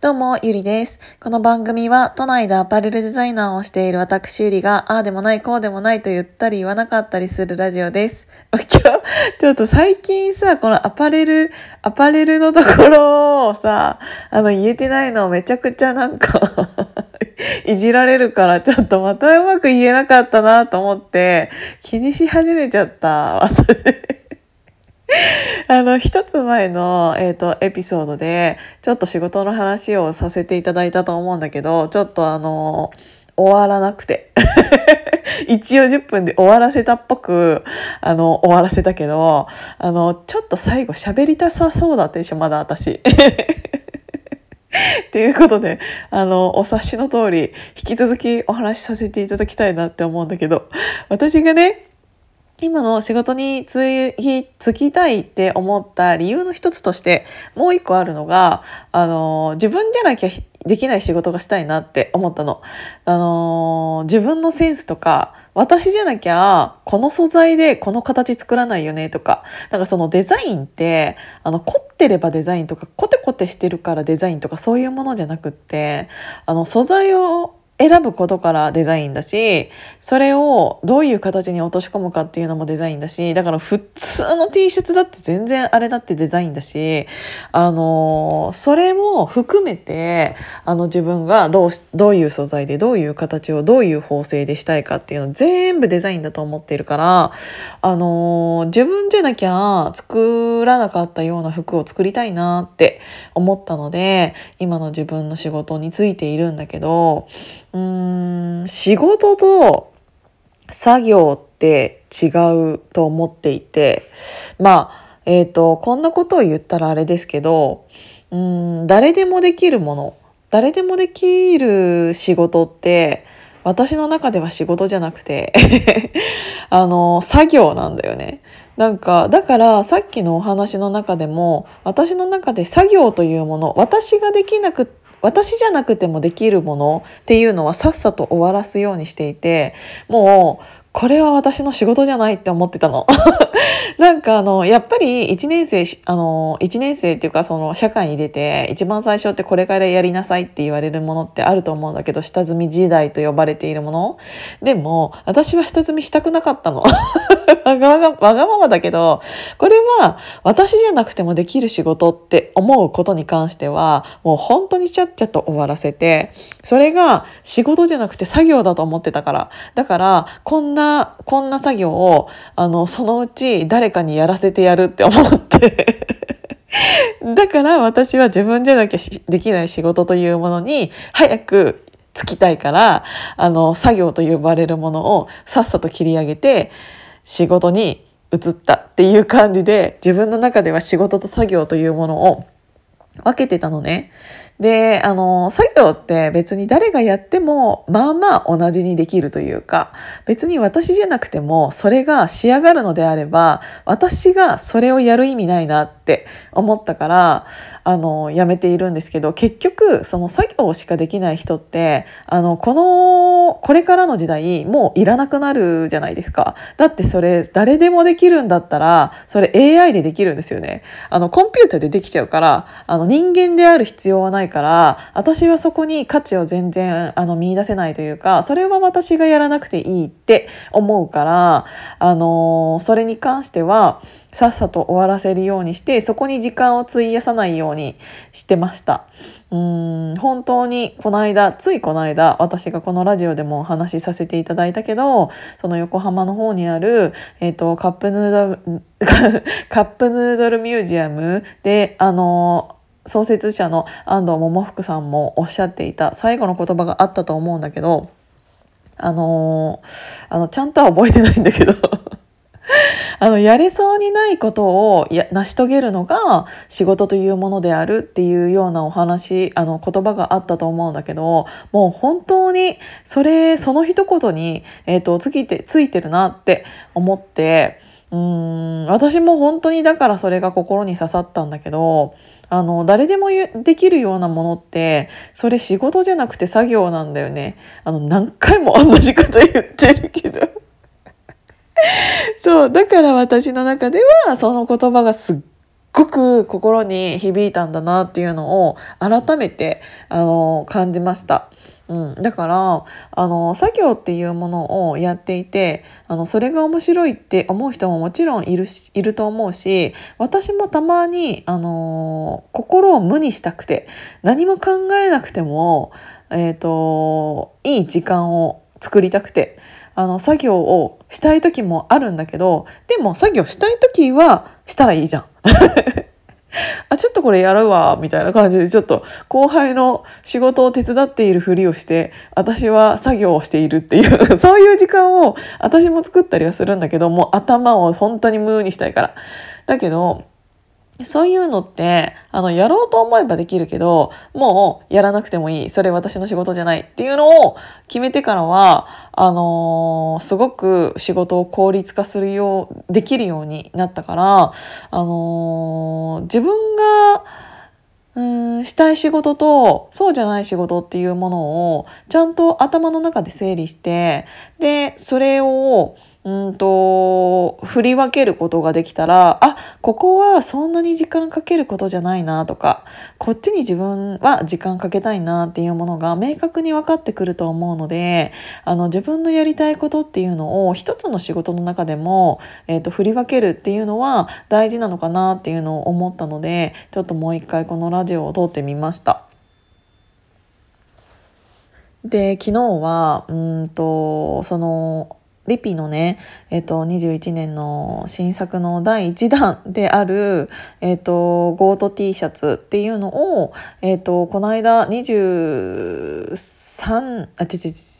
どうも、ゆりです。この番組は、都内でアパレルデザイナーをしている私ゆりが、ああでもない、こうでもないと言ったり言わなかったりするラジオです。今日、ちょっと最近さ、このアパレル、アパレルのところをさ、あの、言えてないのをめちゃくちゃなんか いじられるから、ちょっとまたうまく言えなかったなと思って、気にし始めちゃった、私。あの一つ前の、えーと、エピソードでちょっと仕事の話をさせていただいたと思うんだけどちょっとあの終わらなくて 一応10分で終わらせたっぽくあの終わらせたけどあのちょっと最後喋りたさそうだったでしょまだ私。ということであのお察しの通り引き続きお話しさせていただきたいなって思うんだけど私がね今の仕事に就きたいって思った理由の一つとしてもう一個あるのがあの自分じゃなきゃできない仕事がしたいなって思ったの。あの自分のセンスとか私じゃなきゃこの素材でこの形作らないよねとかなんかそのデザインってあの凝ってればデザインとかコテコテしてるからデザインとかそういうものじゃなくってあの素材を選ぶことからデザインだしそれをどういう形に落とし込むかっていうのもデザインだしだから普通の T シャツだって全然あれだってデザインだしあのそれも含めてあの自分がどうどういう素材でどういう形をどういう縫製でしたいかっていうの全部デザインだと思っているからあの自分じゃなきゃ作らなかったような服を作りたいなって思ったので今の自分の仕事についているんだけどうん仕事と作業って違うと思っていてまあえっ、ー、とこんなことを言ったらあれですけどうん誰でもできるもの誰でもできる仕事って私の中では仕事じゃなくて あの作業なんだよね。なんかだからさっきのお話の中でも私の中で作業というもの私ができなく私じゃなくてもできるものっていうのはさっさと終わらすようにしていてもうこれは私の仕事じゃないって思ってたの。なんかあのやっぱり1年生あの1年生っていうかその社会に出て一番最初ってこれからやりなさいって言われるものってあると思うんだけど下積み時代と呼ばれているものでも私は下積みしたくなかったの。わがままだけどこれは私じゃなくてもできる仕事って思うことに関してはもう本当にちゃっちゃと終わらせてそれが仕事じゃなくて作業だと思ってたからだからこんななこんな作業をあのそのうち誰かにやらせてやるって思って。だから私は自分じゃなきゃできない仕事というものに早くつきたいからあの作業と呼ばれるものをさっさと切り上げて仕事に移ったっていう感じで自分の中では仕事と作業というものを分けてたのね。で、あの、作業って別に誰がやっても、まあまあ同じにできるというか、別に私じゃなくても、それが仕上がるのであれば、私がそれをやる意味ないなって思ったから、あの、やめているんですけど、結局、その作業しかできない人って、あの、この、これからの時代、もういらなくなるじゃないですか。だってそれ、誰でもできるんだったら、それ AI でできるんですよね。あの、コンピューターでできちゃうから、あの、人間である必要はないから私はそこに価値を全然あの見出せないというかそれは私がやらなくていいって思うからあのそれに関してはさっさと終わらせるようにしてそこに時間を費やさないようにしてました。うん本当にこの間ついこの間私がこのラジオでもお話しさせていただいたけどその横浜の方にある、えーと、カップヌードル カップヌードルミュージアムであの創設者の安藤桃福さんもおっしゃっていた最後の言葉があったと思うんだけどあのー、あのちゃんとは覚えてないんだけど あのやれそうにないことをや成し遂げるのが仕事というものであるっていうようなお話あの言葉があったと思うんだけどもう本当にそれその一言に、えーと、ついてついてるなって思ってうん私も本当にだからそれが心に刺さったんだけどあの誰でもできるようなものってそれ仕事じゃなくて作業なんだよねあの何回も同じこと言ってるけど そうだから私の中ではその言葉がすっごく心に響いたんだなっていうのを改めてあの感じました。うん、だからあの作業っていうものをやっていてあのそれが面白いって思う人ももちろんいるしいると思うし私もたまにあの心を無にしたくて何も考えなくても、えーと、いい時間を作りたくてあの作業をしたい時もあるんだけどでも作業したい時はしたらいいじゃん。あちょっとこれやるわみたいな感じでちょっと後輩の仕事を手伝っているふりをして私は作業をしているっていう そういう時間を私も作ったりはするんだけどもう頭を本当にムーにしたいから。だけどそういうのってあのやろうと思えばできるけどもうやらなくてもいい。それ私の仕事じゃないっていうのを決めてからはあのー、すごく仕事を効率化するようできるようになったからあのー、自分がうんしたい仕事とそうじゃない仕事っていうものをちゃんと頭の中で整理してでそれをうんと振り分けることができたらあここはそんなに時間かけることじゃないなとかこっちに自分は時間かけたいなっていうものが明確に分かってくると思うのであの自分のやりたいことっていうのを一つの仕事の中でも、えーと、振り分けるっていうのは大事なのかなっていうのを思ったのでちょっともう一回このラジオを撮ってみました。で昨日はうんとそのリピのね、えっ、と、21年の新作の第1弾である、えっ、と、ゴート T シャツっていうのを、えっ、と、この間23、あ、ちちちち、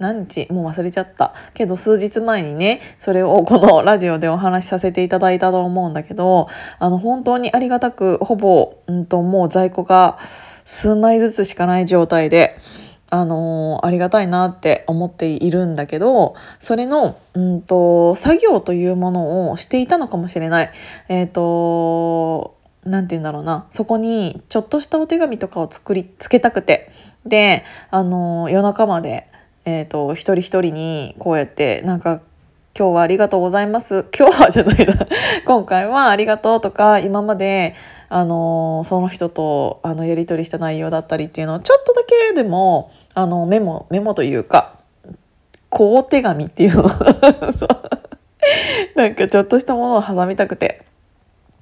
何日もう忘れちゃったけど数日前にねそれをこのラジオでお話しさせていただいたと思うんだけどあの本当にありがたくほぼ、うんと、もう在庫が数枚ずつしかない状態で。あのー、ありがたいなって思っているんだけどそれの、うんと、作業というものをしていたのかもしれない。えっ、ー、と何て言うんだろうなそこにちょっとしたお手紙とかを作りつけたくてであの夜中まで、えーと一人一人にこうやってなんか今日はありがとうございます。今日はじゃないな。今回はありがとうとか、今まで、あの、その人と、あの、やり取りした内容だったりっていうのを、ちょっとだけでも、あの、メモ、メモというか、こう手紙っていうの なんかちょっとしたものを挟みたくて。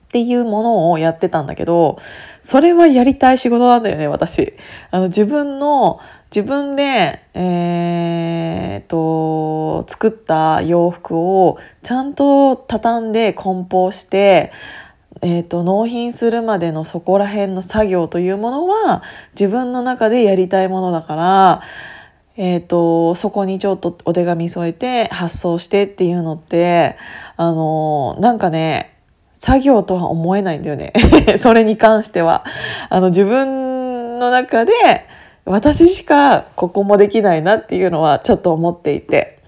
っていうものをやってたんだけど、それはやりたい仕事なんだよね、私。あの、自分の、自分で、えー、と、作った洋服をちゃんと畳んで梱包して、えーと、納品するまでのそこら辺の作業というものは自分の中でやりたいものだから、えーとそこにちょっとお手紙添えて発送してっていうのってあのなんかね作業とは思えないんだよね それに関しては。あの自分の中で私しかここもできないなっていうのはちょっと思っていて。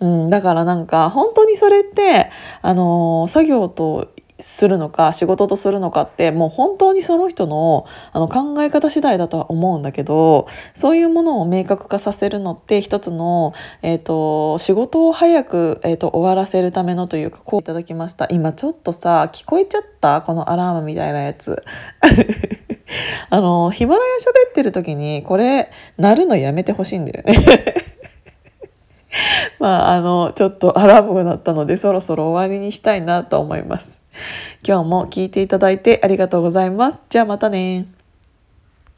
うん、だからなんか本当にそれってあの作業とするのか仕事とするのかってもう本当にその人のあの考え方次第だとは思うんだけどそういうものを明確化させるのって一つの、えーと、仕事を早く、えーと、終わらせるためのというかこういただきました今ちょっとさ聞こえちゃった？このアラームみたいなやつ。あのヒマラヤ喋ってる時にこれ鳴るのやめてほしいんだよね。まああのちょっとアラームが鳴ったのでそろそろ終わりにしたいなと思います。今日も聞いていただいてありがとうございます。じゃあまたね